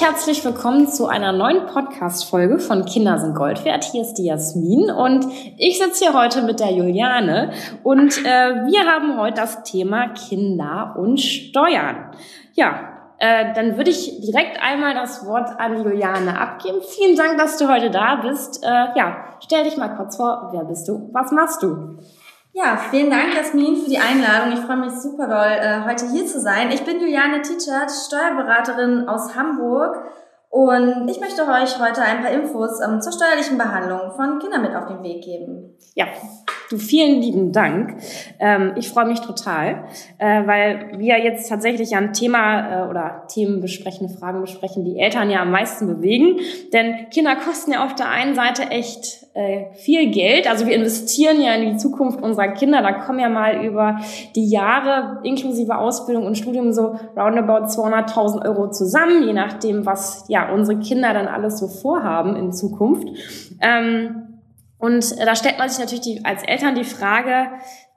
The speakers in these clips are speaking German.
herzlich willkommen zu einer neuen Podcast-Folge von Kinder sind Gold wert. Hier ist die Jasmin und ich sitze hier heute mit der Juliane und äh, wir haben heute das Thema Kinder und Steuern. Ja, äh, dann würde ich direkt einmal das Wort an Juliane abgeben. Vielen Dank, dass du heute da bist. Äh, ja, stell dich mal kurz vor. Wer bist du? Was machst du? Ja, vielen Dank, Jasmin, für die Einladung. Ich freue mich super doll, äh, heute hier zu sein. Ich bin Juliane Tietschert, Steuerberaterin aus Hamburg und ich möchte euch heute ein paar Infos ähm, zur steuerlichen Behandlung von Kindern mit auf den Weg geben. Ja, du vielen lieben Dank. Ähm, ich freue mich total, äh, weil wir jetzt tatsächlich ein Thema äh, oder Themen besprechen, Fragen besprechen, die Eltern ja am meisten bewegen. Denn Kinder kosten ja auf der einen Seite echt äh, viel Geld. Also wir investieren ja in die Zukunft unserer Kinder. Da kommen ja mal über die Jahre inklusive Ausbildung und Studium so roundabout 200.000 Euro zusammen, je nachdem, was ja unsere Kinder dann alles so vorhaben in Zukunft. Ähm, und äh, da stellt man sich natürlich die, als Eltern die Frage,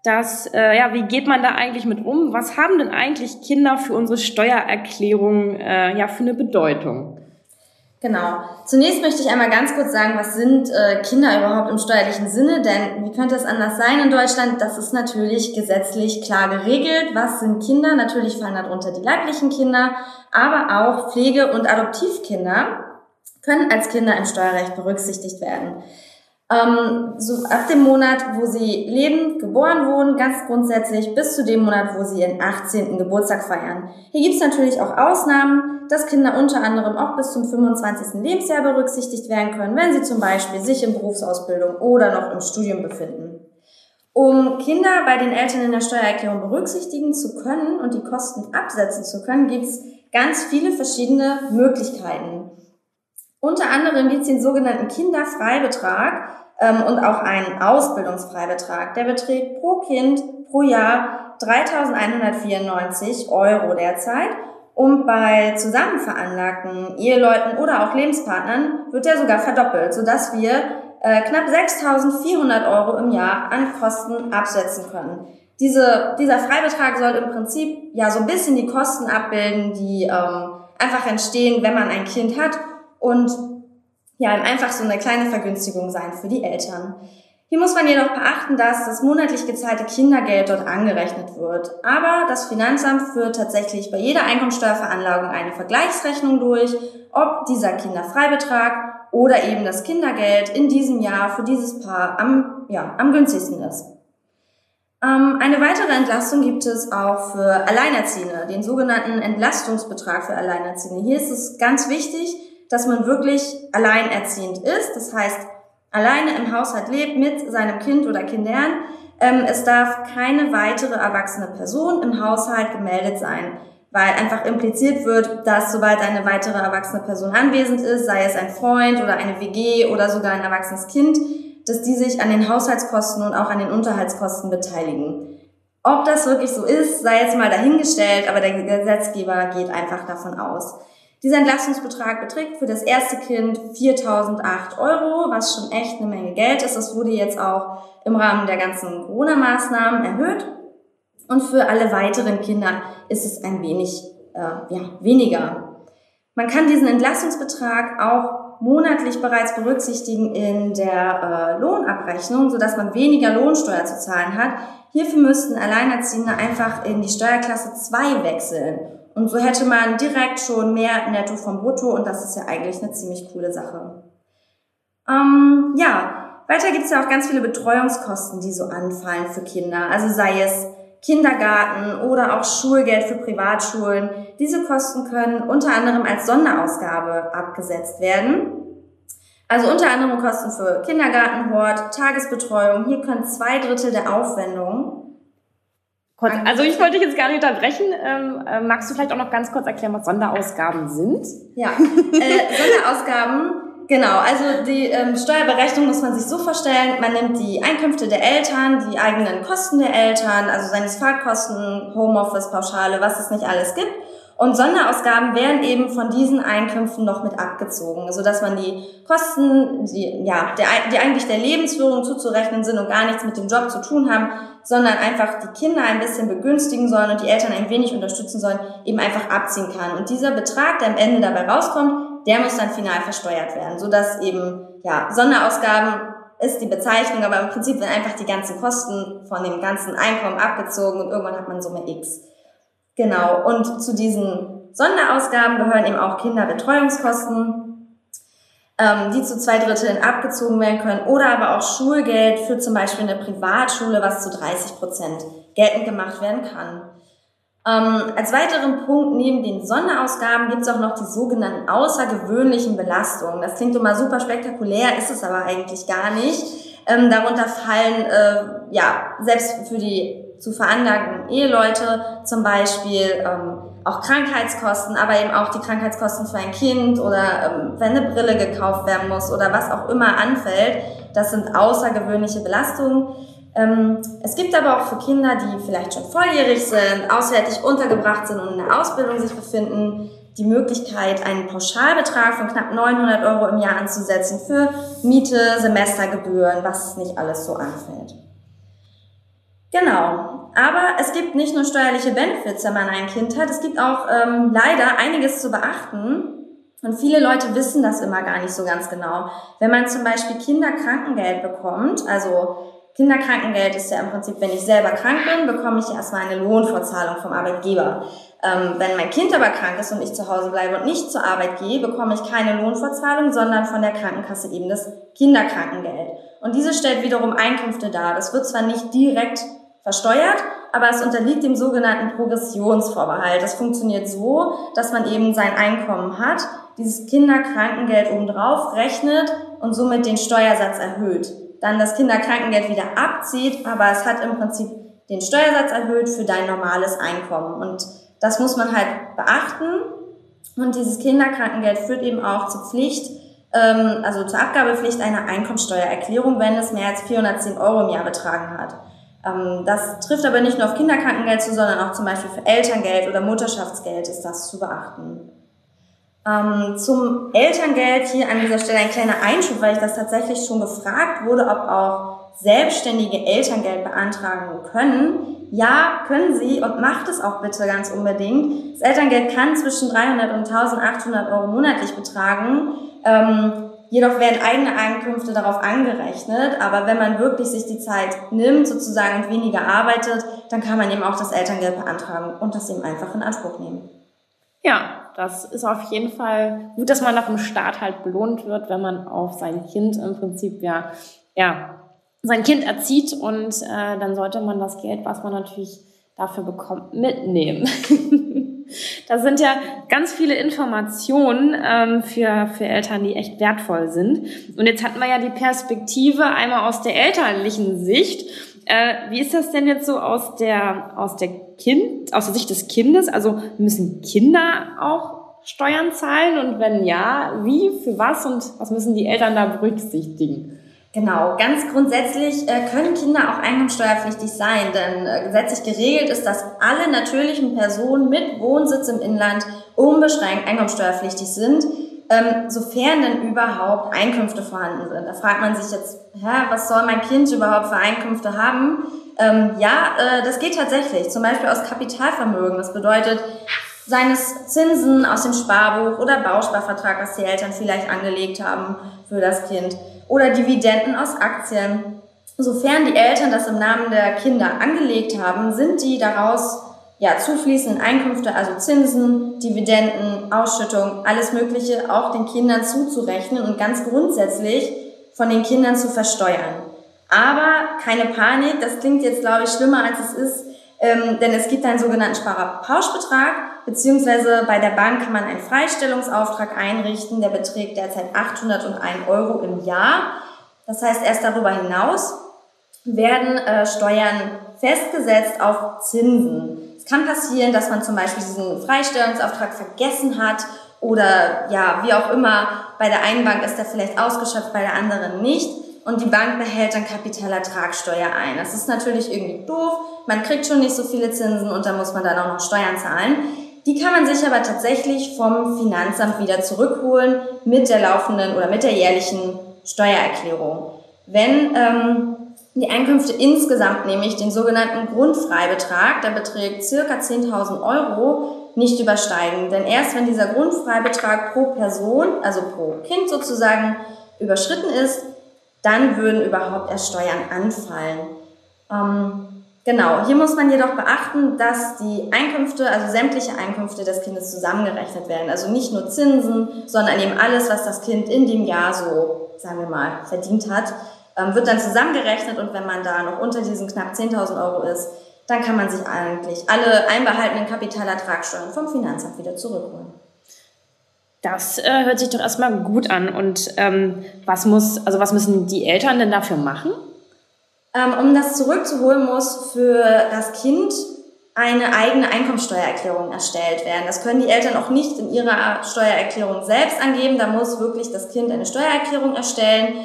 dass, äh, ja, wie geht man da eigentlich mit um? Was haben denn eigentlich Kinder für unsere Steuererklärung äh, ja für eine Bedeutung? Genau. Zunächst möchte ich einmal ganz kurz sagen, was sind äh, Kinder überhaupt im steuerlichen Sinne? Denn wie könnte es anders sein in Deutschland? Das ist natürlich gesetzlich klar geregelt. Was sind Kinder? Natürlich fallen darunter die leiblichen Kinder, aber auch Pflege- und Adoptivkinder können als Kinder im Steuerrecht berücksichtigt werden. Ähm, so ab dem Monat, wo sie lebend geboren wurden, ganz grundsätzlich bis zu dem Monat, wo sie ihren 18. Geburtstag feiern. Hier gibt es natürlich auch Ausnahmen, dass Kinder unter anderem auch bis zum 25. Lebensjahr berücksichtigt werden können, wenn sie zum Beispiel sich in Berufsausbildung oder noch im Studium befinden. Um Kinder bei den Eltern in der Steuererklärung berücksichtigen zu können und die Kosten absetzen zu können, gibt es ganz viele verschiedene Möglichkeiten. Unter anderem gibt es den sogenannten Kinderfreibetrag und auch einen Ausbildungsfreibetrag. Der beträgt pro Kind pro Jahr 3.194 Euro derzeit. Und bei zusammen veranlagten Eheleuten oder auch Lebenspartnern wird der sogar verdoppelt, sodass wir äh, knapp 6.400 Euro im Jahr an Kosten absetzen können. Diese, dieser Freibetrag soll im Prinzip ja so ein bisschen die Kosten abbilden, die ähm, einfach entstehen, wenn man ein Kind hat und ja, einfach so eine kleine Vergünstigung sein für die Eltern. Hier muss man jedoch beachten, dass das monatlich gezahlte Kindergeld dort angerechnet wird. Aber das Finanzamt führt tatsächlich bei jeder Einkommensteuerveranlagung eine Vergleichsrechnung durch, ob dieser Kinderfreibetrag oder eben das Kindergeld in diesem Jahr für dieses Paar am, ja, am günstigsten ist. Ähm, eine weitere Entlastung gibt es auch für Alleinerziehende, den sogenannten Entlastungsbetrag für Alleinerziehende. Hier ist es ganz wichtig, dass man wirklich alleinerziehend ist, das heißt alleine im Haushalt lebt mit seinem Kind oder Kindern. Ähm, es darf keine weitere erwachsene Person im Haushalt gemeldet sein, weil einfach impliziert wird, dass sobald eine weitere erwachsene Person anwesend ist, sei es ein Freund oder eine WG oder sogar ein erwachsenes Kind, dass die sich an den Haushaltskosten und auch an den Unterhaltskosten beteiligen. Ob das wirklich so ist, sei jetzt mal dahingestellt, aber der Gesetzgeber geht einfach davon aus. Dieser Entlastungsbetrag beträgt für das erste Kind 4.008 Euro, was schon echt eine Menge Geld ist. Das wurde jetzt auch im Rahmen der ganzen Corona-Maßnahmen erhöht. Und für alle weiteren Kinder ist es ein wenig äh, ja, weniger. Man kann diesen Entlastungsbetrag auch monatlich bereits berücksichtigen in der äh, Lohnabrechnung, sodass man weniger Lohnsteuer zu zahlen hat. Hierfür müssten Alleinerziehende einfach in die Steuerklasse 2 wechseln. Und so hätte man direkt schon mehr Netto vom Brutto und das ist ja eigentlich eine ziemlich coole Sache. Ähm, ja, weiter gibt es ja auch ganz viele Betreuungskosten, die so anfallen für Kinder. Also sei es Kindergarten oder auch Schulgeld für Privatschulen. Diese Kosten können unter anderem als Sonderausgabe abgesetzt werden. Also unter anderem Kosten für Kindergartenhort, Tagesbetreuung. Hier können zwei Drittel der Aufwendungen Kurz, also ich wollte dich jetzt gar nicht unterbrechen. Ähm, äh, magst du vielleicht auch noch ganz kurz erklären, was Sonderausgaben sind? Ja, äh, Sonderausgaben, genau. Also die ähm, Steuerberechnung muss man sich so vorstellen, man nimmt die Einkünfte der Eltern, die eigenen Kosten der Eltern, also seine Fahrtkosten, Homeoffice, Pauschale, was es nicht alles gibt. Und Sonderausgaben werden eben von diesen Einkünften noch mit abgezogen, so dass man die Kosten, die, ja, der, die eigentlich der Lebensführung zuzurechnen sind und gar nichts mit dem Job zu tun haben, sondern einfach die Kinder ein bisschen begünstigen sollen und die Eltern ein wenig unterstützen sollen, eben einfach abziehen kann. Und dieser Betrag, der am Ende dabei rauskommt, der muss dann final versteuert werden, so dass eben, ja, Sonderausgaben ist die Bezeichnung, aber im Prinzip werden einfach die ganzen Kosten von dem ganzen Einkommen abgezogen und irgendwann hat man Summe X. Genau. Und zu diesen Sonderausgaben gehören eben auch Kinderbetreuungskosten, ähm, die zu zwei Dritteln abgezogen werden können oder aber auch Schulgeld für zum Beispiel eine Privatschule, was zu 30 Prozent geltend gemacht werden kann. Ähm, als weiteren Punkt neben den Sonderausgaben gibt es auch noch die sogenannten außergewöhnlichen Belastungen. Das klingt immer super spektakulär, ist es aber eigentlich gar nicht. Ähm, darunter fallen äh, ja selbst für die zu veranlagten Eheleute zum Beispiel ähm, auch Krankheitskosten, aber eben auch die Krankheitskosten für ein Kind oder ähm, wenn eine Brille gekauft werden muss oder was auch immer anfällt. Das sind außergewöhnliche Belastungen. Ähm, es gibt aber auch für Kinder, die vielleicht schon volljährig sind, auswärtig untergebracht sind und in der Ausbildung sich befinden, die Möglichkeit, einen Pauschalbetrag von knapp 900 Euro im Jahr anzusetzen für Miete, Semestergebühren, was nicht alles so anfällt. Genau. Aber es gibt nicht nur steuerliche Benefits, wenn man ein Kind hat. Es gibt auch ähm, leider einiges zu beachten. Und viele Leute wissen das immer gar nicht so ganz genau. Wenn man zum Beispiel Kinderkrankengeld bekommt, also Kinderkrankengeld ist ja im Prinzip, wenn ich selber krank bin, bekomme ich erstmal eine Lohnfortzahlung vom Arbeitgeber. Ähm, wenn mein Kind aber krank ist und ich zu Hause bleibe und nicht zur Arbeit gehe, bekomme ich keine Lohnfortzahlung, sondern von der Krankenkasse eben das Kinderkrankengeld. Und diese stellt wiederum Einkünfte dar. Das wird zwar nicht direkt versteuert, aber es unterliegt dem sogenannten Progressionsvorbehalt. Das funktioniert so, dass man eben sein Einkommen hat, dieses Kinderkrankengeld obendrauf rechnet und somit den Steuersatz erhöht. Dann das Kinderkrankengeld wieder abzieht, aber es hat im Prinzip den Steuersatz erhöht für dein normales Einkommen. Und das muss man halt beachten. Und dieses Kinderkrankengeld führt eben auch zur Pflicht, ähm, also zur Abgabepflicht einer Einkommensteuererklärung, wenn es mehr als 410 Euro im Jahr betragen hat. Ähm, das trifft aber nicht nur auf Kinderkrankengeld zu, sondern auch zum Beispiel für Elterngeld oder Mutterschaftsgeld ist das zu beachten. Ähm, zum Elterngeld hier an dieser Stelle ein kleiner Einschub, weil ich das tatsächlich schon gefragt wurde, ob auch Selbstständige Elterngeld beantragen können. Ja, können Sie und macht es auch bitte ganz unbedingt. Das Elterngeld kann zwischen 300 und 1800 Euro monatlich betragen. Ähm, Jedoch werden eigene Einkünfte darauf angerechnet, aber wenn man wirklich sich die Zeit nimmt sozusagen und weniger arbeitet, dann kann man eben auch das Elterngeld beantragen und das eben einfach in Anspruch nehmen. Ja, das ist auf jeden Fall gut, dass man nach dem Start halt belohnt wird, wenn man auf sein Kind im Prinzip ja, ja sein Kind erzieht und äh, dann sollte man das Geld, was man natürlich dafür bekommt, mitnehmen. Da sind ja ganz viele Informationen ähm, für, für Eltern, die echt wertvoll sind. Und jetzt hatten wir ja die Perspektive einmal aus der elterlichen Sicht. Äh, wie ist das denn jetzt so aus der, aus der Kind, aus der Sicht des Kindes? Also müssen Kinder auch Steuern zahlen? Und wenn ja, wie, für was und was müssen die Eltern da berücksichtigen? Genau, ganz grundsätzlich äh, können Kinder auch einkommenssteuerpflichtig sein, denn äh, gesetzlich geregelt ist, dass alle natürlichen Personen mit Wohnsitz im Inland unbeschränkt einkommenssteuerpflichtig sind, ähm, sofern denn überhaupt Einkünfte vorhanden sind. Da fragt man sich jetzt, hä, was soll mein Kind überhaupt für Einkünfte haben? Ähm, ja, äh, das geht tatsächlich, zum Beispiel aus Kapitalvermögen. Das bedeutet, seines Zinsen aus dem Sparbuch oder Bausparvertrag, was die Eltern vielleicht angelegt haben für das Kind oder Dividenden aus Aktien. Sofern die Eltern das im Namen der Kinder angelegt haben, sind die daraus ja, zufließenden Einkünfte, also Zinsen, Dividenden, Ausschüttung, alles Mögliche auch den Kindern zuzurechnen und ganz grundsätzlich von den Kindern zu versteuern. Aber keine Panik, das klingt jetzt, glaube ich, schlimmer als es ist, ähm, denn es gibt einen sogenannten Sparerpauschbetrag, beziehungsweise bei der Bank kann man einen Freistellungsauftrag einrichten, der beträgt derzeit 801 Euro im Jahr. Das heißt, erst darüber hinaus werden äh, Steuern festgesetzt auf Zinsen. Es kann passieren, dass man zum Beispiel diesen Freistellungsauftrag vergessen hat oder ja, wie auch immer, bei der einen Bank ist er vielleicht ausgeschöpft, bei der anderen nicht und die Bank behält dann Kapitalertragssteuer ein. Das ist natürlich irgendwie doof. Man kriegt schon nicht so viele Zinsen und da muss man dann auch noch Steuern zahlen. Die kann man sich aber tatsächlich vom Finanzamt wieder zurückholen mit der laufenden oder mit der jährlichen Steuererklärung. Wenn ähm, die Einkünfte insgesamt nämlich den sogenannten Grundfreibetrag, der beträgt circa 10.000 Euro, nicht übersteigen. Denn erst wenn dieser Grundfreibetrag pro Person, also pro Kind sozusagen, überschritten ist, dann würden überhaupt erst Steuern anfallen. Ähm, genau, hier muss man jedoch beachten, dass die Einkünfte, also sämtliche Einkünfte des Kindes zusammengerechnet werden. Also nicht nur Zinsen, sondern eben alles, was das Kind in dem Jahr so, sagen wir mal, verdient hat, ähm, wird dann zusammengerechnet und wenn man da noch unter diesen knapp 10.000 Euro ist, dann kann man sich eigentlich alle einbehaltenen Kapitalertragssteuern vom Finanzamt wieder zurückholen. Das äh, hört sich doch erstmal gut an. Und ähm, was muss, also was müssen die Eltern denn dafür machen? Ähm, um das zurückzuholen, muss für das Kind eine eigene Einkommensteuererklärung erstellt werden. Das können die Eltern auch nicht in ihrer Steuererklärung selbst angeben. Da muss wirklich das Kind eine Steuererklärung erstellen.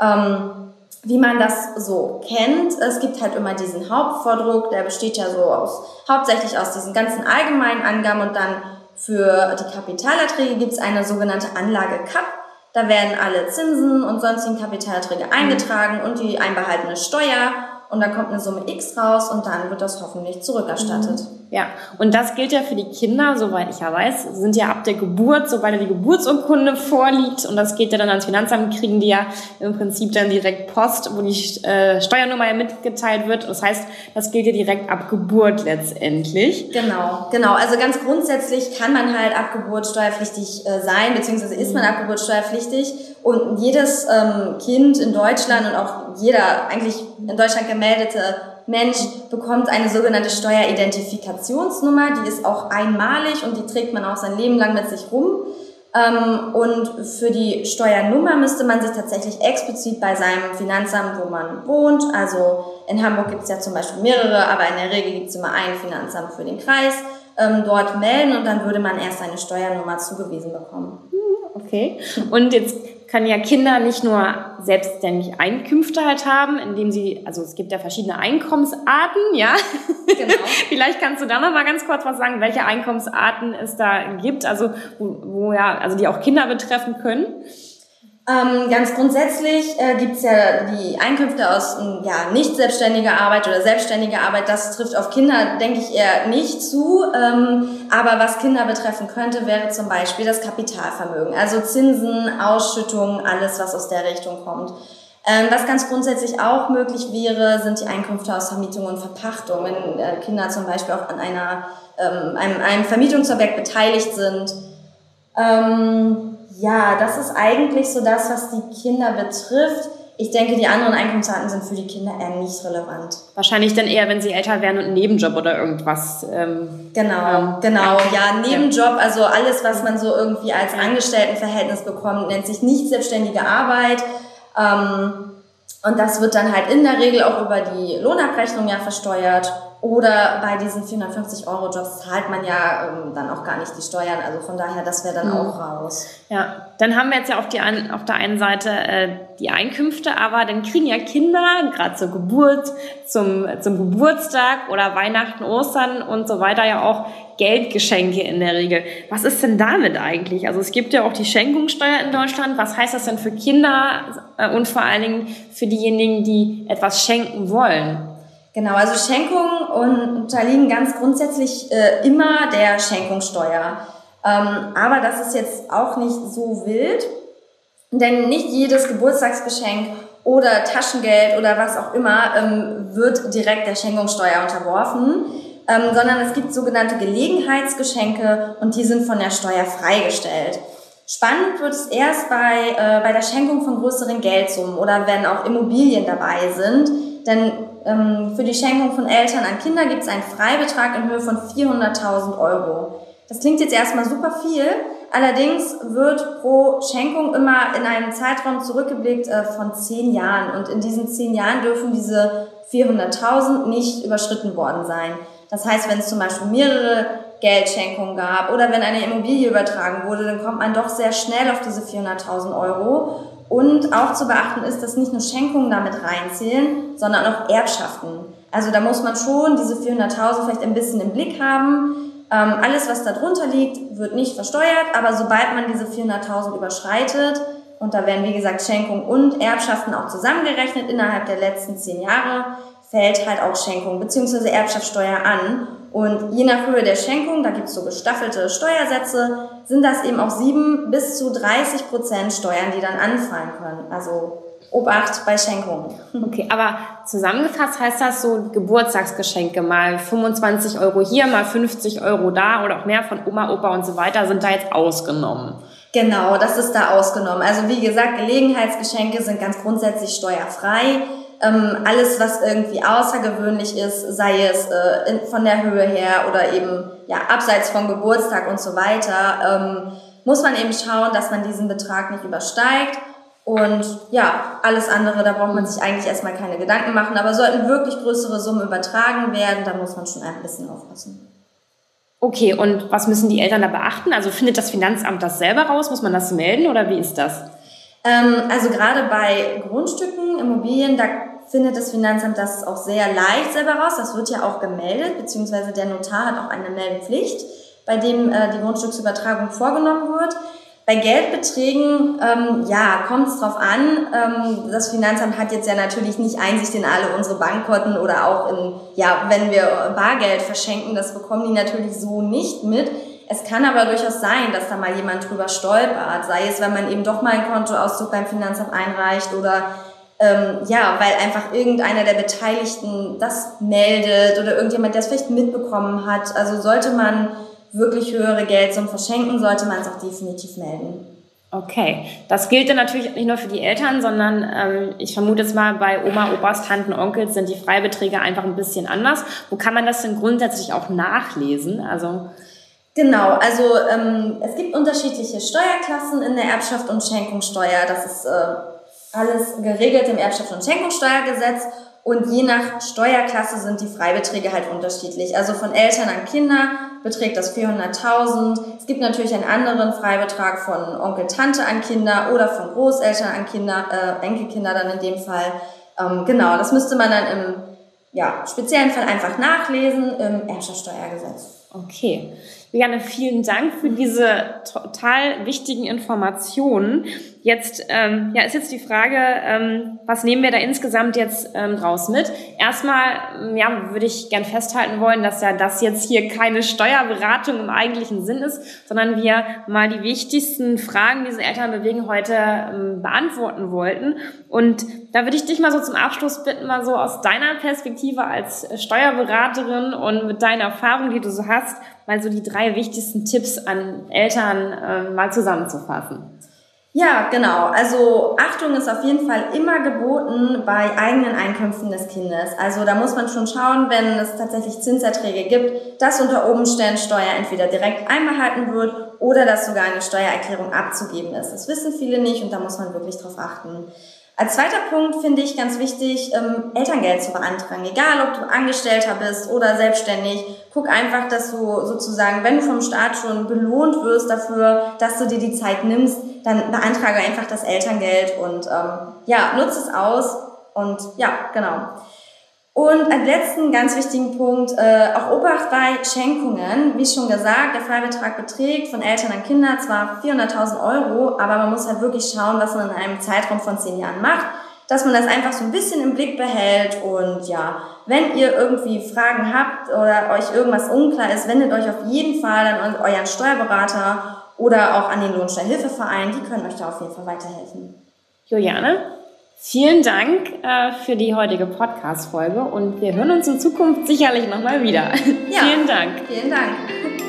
Ähm, wie man das so kennt. Es gibt halt immer diesen Hauptvordruck, der besteht ja so aus, hauptsächlich aus diesen ganzen allgemeinen Angaben und dann für die Kapitalerträge gibt es eine sogenannte Anlage CAP. Da werden alle Zinsen und sonstigen Kapitalerträge eingetragen und die einbehaltene Steuer und da kommt eine Summe X raus und dann wird das hoffentlich zurückerstattet. Mhm. Ja, und das gilt ja für die Kinder, soweit ich ja weiß, sind ja ab der Geburt, sobald die Geburtsurkunde vorliegt und das geht ja dann ans Finanzamt, kriegen die ja im Prinzip dann direkt Post, wo die äh, Steuernummer ja mitgeteilt wird. Das heißt, das gilt ja direkt ab Geburt letztendlich. Genau, genau. Also ganz grundsätzlich kann man halt ab Geburt steuerpflichtig äh, sein, beziehungsweise ist man ab Geburt steuerpflichtig und jedes ähm, Kind in Deutschland und auch jeder eigentlich in Deutschland gemeldete Mensch bekommt eine sogenannte Steueridentifikationsnummer. Die ist auch einmalig und die trägt man auch sein Leben lang mit sich rum. Ähm, und für die Steuernummer müsste man sich tatsächlich explizit bei seinem Finanzamt, wo man wohnt, also in Hamburg gibt es ja zum Beispiel mehrere, aber in der Regel gibt es immer ein Finanzamt für den Kreis, ähm, dort melden und dann würde man erst eine Steuernummer zugewiesen bekommen. Okay. Und jetzt können ja Kinder nicht nur selbstständig Einkünfte halt haben, indem sie, also es gibt ja verschiedene Einkommensarten, ja. Genau. Vielleicht kannst du da noch mal ganz kurz was sagen, welche Einkommensarten es da gibt, also wo, wo ja, also die auch Kinder betreffen können. Ähm, ganz grundsätzlich äh, gibt es ja die Einkünfte aus ähm, ja, nicht selbstständiger Arbeit oder selbstständiger Arbeit. Das trifft auf Kinder, denke ich, eher nicht zu. Ähm, aber was Kinder betreffen könnte, wäre zum Beispiel das Kapitalvermögen. Also Zinsen, Ausschüttungen, alles, was aus der Richtung kommt. Ähm, was ganz grundsätzlich auch möglich wäre, sind die Einkünfte aus Vermietung und Verpachtung. Wenn äh, Kinder zum Beispiel auch an einer, ähm, einem, einem Vermietungsobjekt beteiligt sind. Ja, das ist eigentlich so das, was die Kinder betrifft. Ich denke, die anderen Einkommensarten sind für die Kinder eher nicht relevant. Wahrscheinlich dann eher, wenn sie älter werden und einen Nebenjob oder irgendwas. Ähm, genau, ähm, genau. Ja, Nebenjob, also alles, was man so irgendwie als Angestelltenverhältnis bekommt, nennt sich nicht selbstständige Arbeit. Ähm, und das wird dann halt in der Regel auch über die Lohnabrechnung ja versteuert. Oder bei diesen 450 Euro Jobs zahlt man ja ähm, dann auch gar nicht die Steuern. Also von daher, das wäre dann mhm. auch raus. Ja, dann haben wir jetzt ja auf, die ein, auf der einen Seite äh, die Einkünfte, aber dann kriegen ja Kinder gerade zur Geburt, zum, zum Geburtstag oder Weihnachten, Ostern und so weiter ja auch Geldgeschenke in der Regel. Was ist denn damit eigentlich? Also es gibt ja auch die Schenkungssteuer in Deutschland. Was heißt das denn für Kinder äh, und vor allen Dingen für diejenigen, die etwas schenken wollen? Genau, also Schenkungen unterliegen ganz grundsätzlich äh, immer der Schenkungssteuer. Ähm, aber das ist jetzt auch nicht so wild, denn nicht jedes Geburtstagsgeschenk oder Taschengeld oder was auch immer ähm, wird direkt der Schenkungssteuer unterworfen, ähm, sondern es gibt sogenannte Gelegenheitsgeschenke und die sind von der Steuer freigestellt. Spannend wird es erst bei, äh, bei der Schenkung von größeren Geldsummen oder wenn auch Immobilien dabei sind, denn für die Schenkung von Eltern an Kinder gibt es einen Freibetrag in Höhe von 400.000 Euro. Das klingt jetzt erstmal super viel, allerdings wird pro Schenkung immer in einen Zeitraum zurückgeblickt äh, von zehn Jahren und in diesen zehn Jahren dürfen diese 400.000 nicht überschritten worden sein. Das heißt, wenn es zum Beispiel mehrere Geldschenkungen gab oder wenn eine Immobilie übertragen wurde, dann kommt man doch sehr schnell auf diese 400.000 Euro und auch zu beachten ist, dass nicht nur Schenkungen damit reinzählen, sondern auch Erbschaften. Also da muss man schon diese 400.000 vielleicht ein bisschen im Blick haben. Ähm, alles, was da drunter liegt, wird nicht versteuert, aber sobald man diese 400.000 überschreitet, und da werden wie gesagt Schenkungen und Erbschaften auch zusammengerechnet innerhalb der letzten zehn Jahre, fällt halt auch Schenkung bzw. Erbschaftssteuer an. Und je nach Höhe der Schenkung, da gibt es so gestaffelte Steuersätze, sind das eben auch sieben bis zu 30 Prozent Steuern, die dann anfallen können. Also Obacht bei Schenkungen. Okay, aber zusammengefasst heißt das so Geburtstagsgeschenke, mal 25 Euro hier, mal 50 Euro da oder auch mehr von Oma, Opa und so weiter sind da jetzt ausgenommen. Genau, das ist da ausgenommen. Also wie gesagt, Gelegenheitsgeschenke sind ganz grundsätzlich steuerfrei. Ähm, alles, was irgendwie außergewöhnlich ist, sei es äh, in, von der Höhe her oder eben ja abseits vom Geburtstag und so weiter, ähm, muss man eben schauen, dass man diesen Betrag nicht übersteigt. Und ja, alles andere, da braucht man sich eigentlich erstmal keine Gedanken machen. Aber sollten wirklich größere Summen übertragen werden, dann muss man schon ein bisschen aufpassen. Okay, und was müssen die Eltern da beachten? Also findet das Finanzamt das selber raus? Muss man das melden oder wie ist das? Ähm, also gerade bei Grundstücken, Immobilien, da findet das Finanzamt das auch sehr leicht selber raus. Das wird ja auch gemeldet, beziehungsweise der Notar hat auch eine Meldepflicht, bei dem äh, die Grundstücksübertragung vorgenommen wird. Bei Geldbeträgen, ähm, ja, kommt es drauf an. Ähm, das Finanzamt hat jetzt ja natürlich nicht Einsicht in alle unsere Bankkonten oder auch in, ja, wenn wir Bargeld verschenken, das bekommen die natürlich so nicht mit. Es kann aber durchaus sein, dass da mal jemand drüber stolpert, sei es, wenn man eben doch mal einen Kontoauszug beim Finanzamt einreicht oder ähm, ja, weil einfach irgendeiner der Beteiligten das meldet oder irgendjemand, der es vielleicht mitbekommen hat. Also sollte man wirklich höhere Geldsummen verschenken, sollte man es auch definitiv melden. Okay, das gilt dann natürlich nicht nur für die Eltern, sondern ähm, ich vermute jetzt mal, bei Oma, Opas, Tanten, Onkels sind die Freibeträge einfach ein bisschen anders. Wo kann man das denn grundsätzlich auch nachlesen? Also Genau, also ähm, es gibt unterschiedliche Steuerklassen in der Erbschaft und Schenkungssteuer. Das ist äh, alles geregelt im Erbschaft- und Schenkungssteuergesetz. Und je nach Steuerklasse sind die Freibeträge halt unterschiedlich. Also von Eltern an Kinder beträgt das 400.000. Es gibt natürlich einen anderen Freibetrag von Onkel, Tante an Kinder oder von Großeltern an Kinder, äh, Enkelkinder dann in dem Fall. Ähm, genau, das müsste man dann im ja, speziellen Fall einfach nachlesen im Erbschaftssteuergesetz. Okay. Juliane, vielen Dank für diese total wichtigen Informationen. Jetzt ähm, ja, ist jetzt die Frage, ähm, was nehmen wir da insgesamt jetzt ähm, draus mit? Erstmal ähm, ja, würde ich gern festhalten wollen, dass ja das jetzt hier keine Steuerberatung im eigentlichen Sinn ist, sondern wir mal die wichtigsten Fragen, die diese Eltern bewegen, heute ähm, beantworten wollten. Und da würde ich dich mal so zum Abschluss bitten, mal so aus deiner Perspektive als Steuerberaterin und mit deiner Erfahrung, die du so hast, mal so die drei wichtigsten Tipps an Eltern äh, mal zusammenzufassen. Ja, genau. Also Achtung ist auf jeden Fall immer geboten bei eigenen Einkünften des Kindes. Also da muss man schon schauen, wenn es tatsächlich Zinserträge gibt, dass unter Umständen Steuer entweder direkt einbehalten wird oder dass sogar eine Steuererklärung abzugeben ist. Das wissen viele nicht und da muss man wirklich drauf achten. Als zweiter Punkt finde ich ganz wichtig, ähm, Elterngeld zu beantragen. Egal, ob du Angestellter bist oder selbstständig. Guck einfach, dass du sozusagen, wenn du vom Staat schon belohnt wirst dafür, dass du dir die Zeit nimmst, dann beantrage einfach das Elterngeld und ähm, ja, nutze es aus. Und ja, genau. Und als letzten ganz wichtigen Punkt, äh, auch Obacht bei Schenkungen. Wie schon gesagt, der Freibetrag beträgt von Eltern an Kinder zwar 400.000 Euro, aber man muss halt wirklich schauen, was man in einem Zeitraum von zehn Jahren macht, dass man das einfach so ein bisschen im Blick behält. Und ja, wenn ihr irgendwie Fragen habt oder euch irgendwas unklar ist, wendet euch auf jeden Fall an euren Steuerberater oder auch an den Lohnsteuerhilfeverein. Die können euch da auf jeden Fall weiterhelfen. Juliane, Vielen Dank äh, für die heutige Podcast-Folge und wir hören uns in Zukunft sicherlich nochmal wieder. Ja, vielen Dank. Vielen Dank.